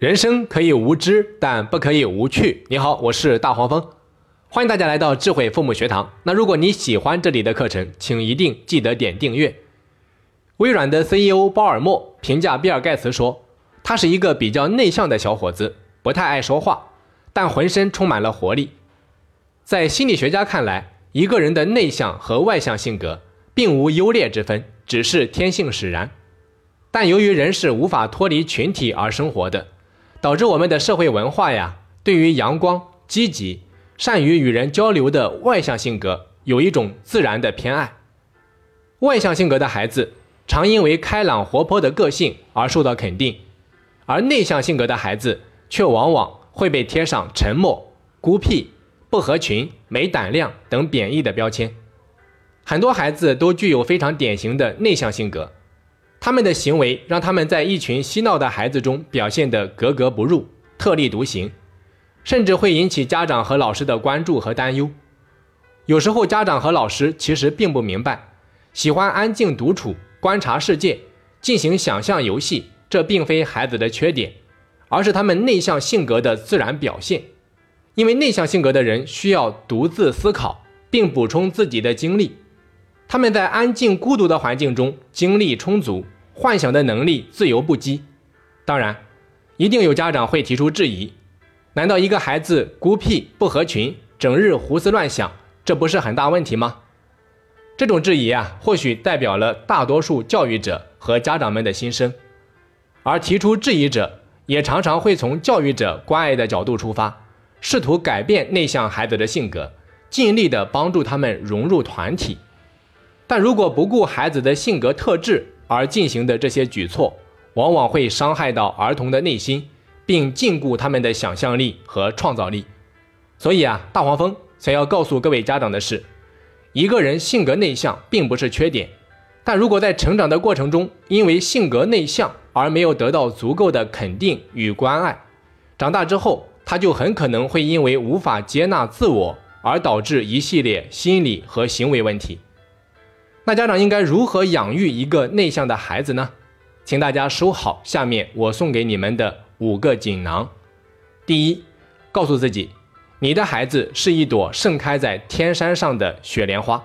人生可以无知，但不可以无趣。你好，我是大黄蜂，欢迎大家来到智慧父母学堂。那如果你喜欢这里的课程，请一定记得点订阅。微软的 CEO 鲍尔默评价比尔盖茨说，他是一个比较内向的小伙子，不太爱说话，但浑身充满了活力。在心理学家看来，一个人的内向和外向性格并无优劣之分，只是天性使然。但由于人是无法脱离群体而生活的。导致我们的社会文化呀，对于阳光、积极、善于与人交流的外向性格有一种自然的偏爱。外向性格的孩子常因为开朗活泼的个性而受到肯定，而内向性格的孩子却往往会被贴上沉默、孤僻、不合群、没胆量等贬义的标签。很多孩子都具有非常典型的内向性格。他们的行为让他们在一群嬉闹的孩子中表现得格格不入、特立独行，甚至会引起家长和老师的关注和担忧。有时候，家长和老师其实并不明白，喜欢安静独处、观察世界、进行想象游戏，这并非孩子的缺点，而是他们内向性格的自然表现。因为内向性格的人需要独自思考，并补充自己的经历。他们在安静孤独的环境中精力充足，幻想的能力自由不羁。当然，一定有家长会提出质疑：难道一个孩子孤僻不合群，整日胡思乱想，这不是很大问题吗？这种质疑啊，或许代表了大多数教育者和家长们的心声。而提出质疑者，也常常会从教育者关爱的角度出发，试图改变内向孩子的性格，尽力的帮助他们融入团体。但如果不顾孩子的性格特质而进行的这些举措，往往会伤害到儿童的内心，并禁锢他们的想象力和创造力。所以啊，大黄蜂想要告诉各位家长的是，一个人性格内向并不是缺点，但如果在成长的过程中因为性格内向而没有得到足够的肯定与关爱，长大之后他就很可能会因为无法接纳自我而导致一系列心理和行为问题。那家长应该如何养育一个内向的孩子呢？请大家收好下面我送给你们的五个锦囊。第一，告诉自己，你的孩子是一朵盛开在天山上的雪莲花。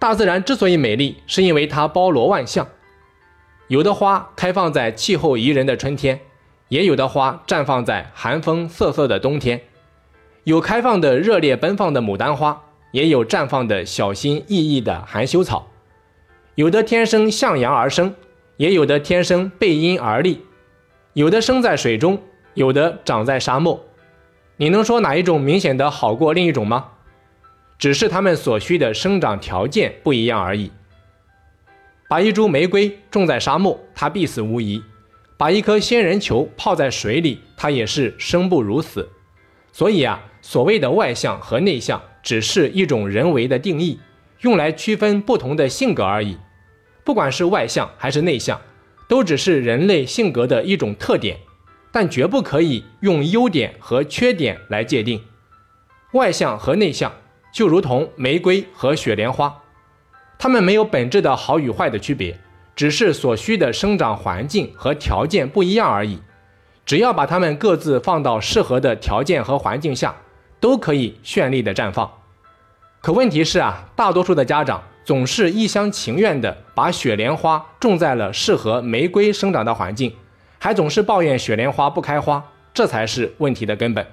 大自然之所以美丽，是因为它包罗万象。有的花开放在气候宜人的春天，也有的花绽放在寒风瑟瑟的冬天。有开放的热烈奔放的牡丹花。也有绽放的小心翼翼的含羞草，有的天生向阳而生，也有的天生背阴而立，有的生在水中，有的长在沙漠。你能说哪一种明显的好过另一种吗？只是它们所需的生长条件不一样而已。把一株玫瑰种在沙漠，它必死无疑；把一颗仙人球泡在水里，它也是生不如死。所以啊，所谓的外向和内向。只是一种人为的定义，用来区分不同的性格而已。不管是外向还是内向，都只是人类性格的一种特点，但绝不可以用优点和缺点来界定。外向和内向就如同玫瑰和雪莲花，它们没有本质的好与坏的区别，只是所需的生长环境和条件不一样而已。只要把它们各自放到适合的条件和环境下。都可以绚丽的绽放，可问题是啊，大多数的家长总是一厢情愿的把雪莲花种在了适合玫瑰生长的环境，还总是抱怨雪莲花不开花，这才是问题的根本。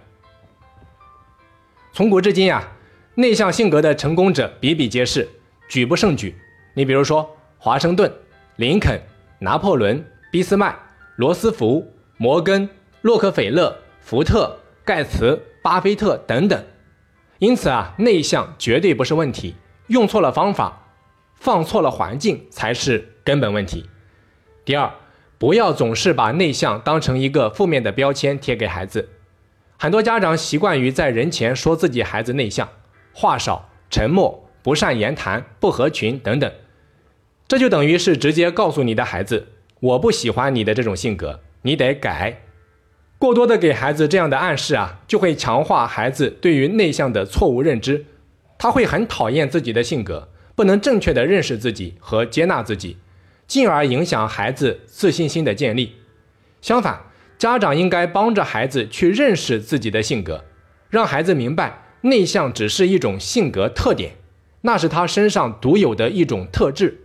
从古至今啊，内向性格的成功者比比皆是，举不胜举。你比如说华盛顿、林肯、拿破仑、俾斯麦、罗斯福、摩根、洛克菲勒、福特、盖茨。巴菲特等等，因此啊，内向绝对不是问题，用错了方法，放错了环境才是根本问题。第二，不要总是把内向当成一个负面的标签贴给孩子。很多家长习惯于在人前说自己孩子内向，话少、沉默、不善言谈、不合群等等，这就等于是直接告诉你的孩子，我不喜欢你的这种性格，你得改。过多的给孩子这样的暗示啊，就会强化孩子对于内向的错误认知，他会很讨厌自己的性格，不能正确的认识自己和接纳自己，进而影响孩子自信心的建立。相反，家长应该帮着孩子去认识自己的性格，让孩子明白内向只是一种性格特点，那是他身上独有的一种特质。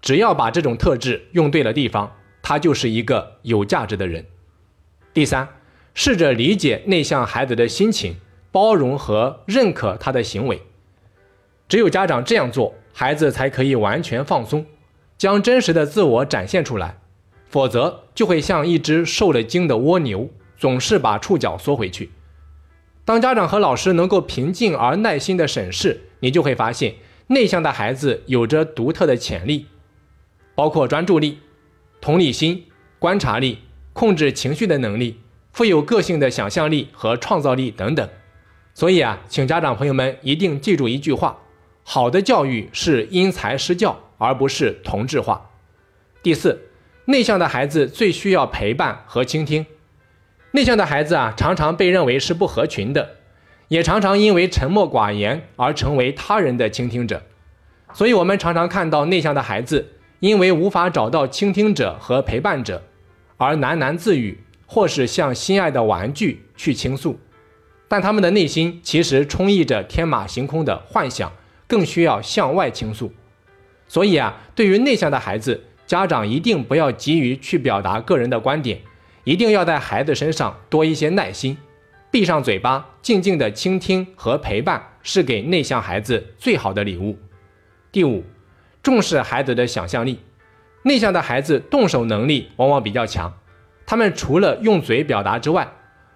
只要把这种特质用对了地方，他就是一个有价值的人。第三，试着理解内向孩子的心情，包容和认可他的行为。只有家长这样做，孩子才可以完全放松，将真实的自我展现出来。否则，就会像一只受了惊的蜗牛，总是把触角缩回去。当家长和老师能够平静而耐心地审视，你就会发现，内向的孩子有着独特的潜力，包括专注力、同理心、观察力、控制情绪的能力、富有个性的想象力和创造力等等。所以啊，请家长朋友们一定记住一句话：好的教育是因材施教，而不是同质化。第四。内向的孩子最需要陪伴和倾听。内向的孩子啊，常常被认为是不合群的，也常常因为沉默寡言而成为他人的倾听者。所以，我们常常看到内向的孩子因为无法找到倾听者和陪伴者，而喃喃自语，或是向心爱的玩具去倾诉。但他们的内心其实充溢着天马行空的幻想，更需要向外倾诉。所以啊，对于内向的孩子，家长一定不要急于去表达个人的观点，一定要在孩子身上多一些耐心，闭上嘴巴，静静的倾听和陪伴，是给内向孩子最好的礼物。第五，重视孩子的想象力。内向的孩子动手能力往往比较强，他们除了用嘴表达之外，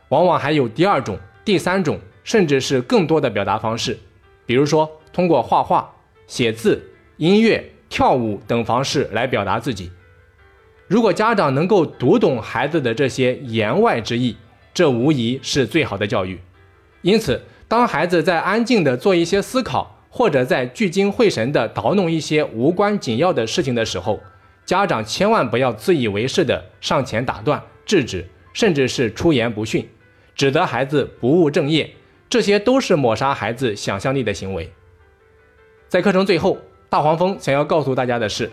往往还有第二种、第三种，甚至是更多的表达方式，比如说通过画画、写字、音乐。跳舞等方式来表达自己。如果家长能够读懂孩子的这些言外之意，这无疑是最好的教育。因此，当孩子在安静的做一些思考，或者在聚精会神的捣弄一些无关紧要的事情的时候，家长千万不要自以为是的上前打断、制止，甚至是出言不逊，指责孩子不务正业，这些都是抹杀孩子想象力的行为。在课程最后。大黄蜂想要告诉大家的是，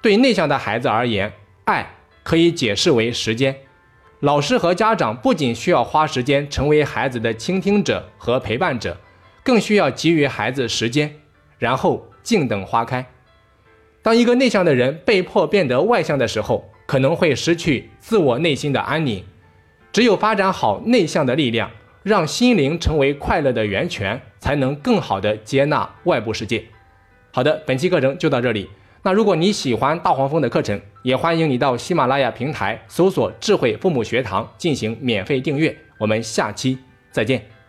对内向的孩子而言，爱可以解释为时间。老师和家长不仅需要花时间成为孩子的倾听者和陪伴者，更需要给予孩子时间，然后静等花开。当一个内向的人被迫变得外向的时候，可能会失去自我内心的安宁。只有发展好内向的力量，让心灵成为快乐的源泉，才能更好的接纳外部世界。好的，本期课程就到这里。那如果你喜欢大黄蜂的课程，也欢迎你到喜马拉雅平台搜索“智慧父母学堂”进行免费订阅。我们下期再见。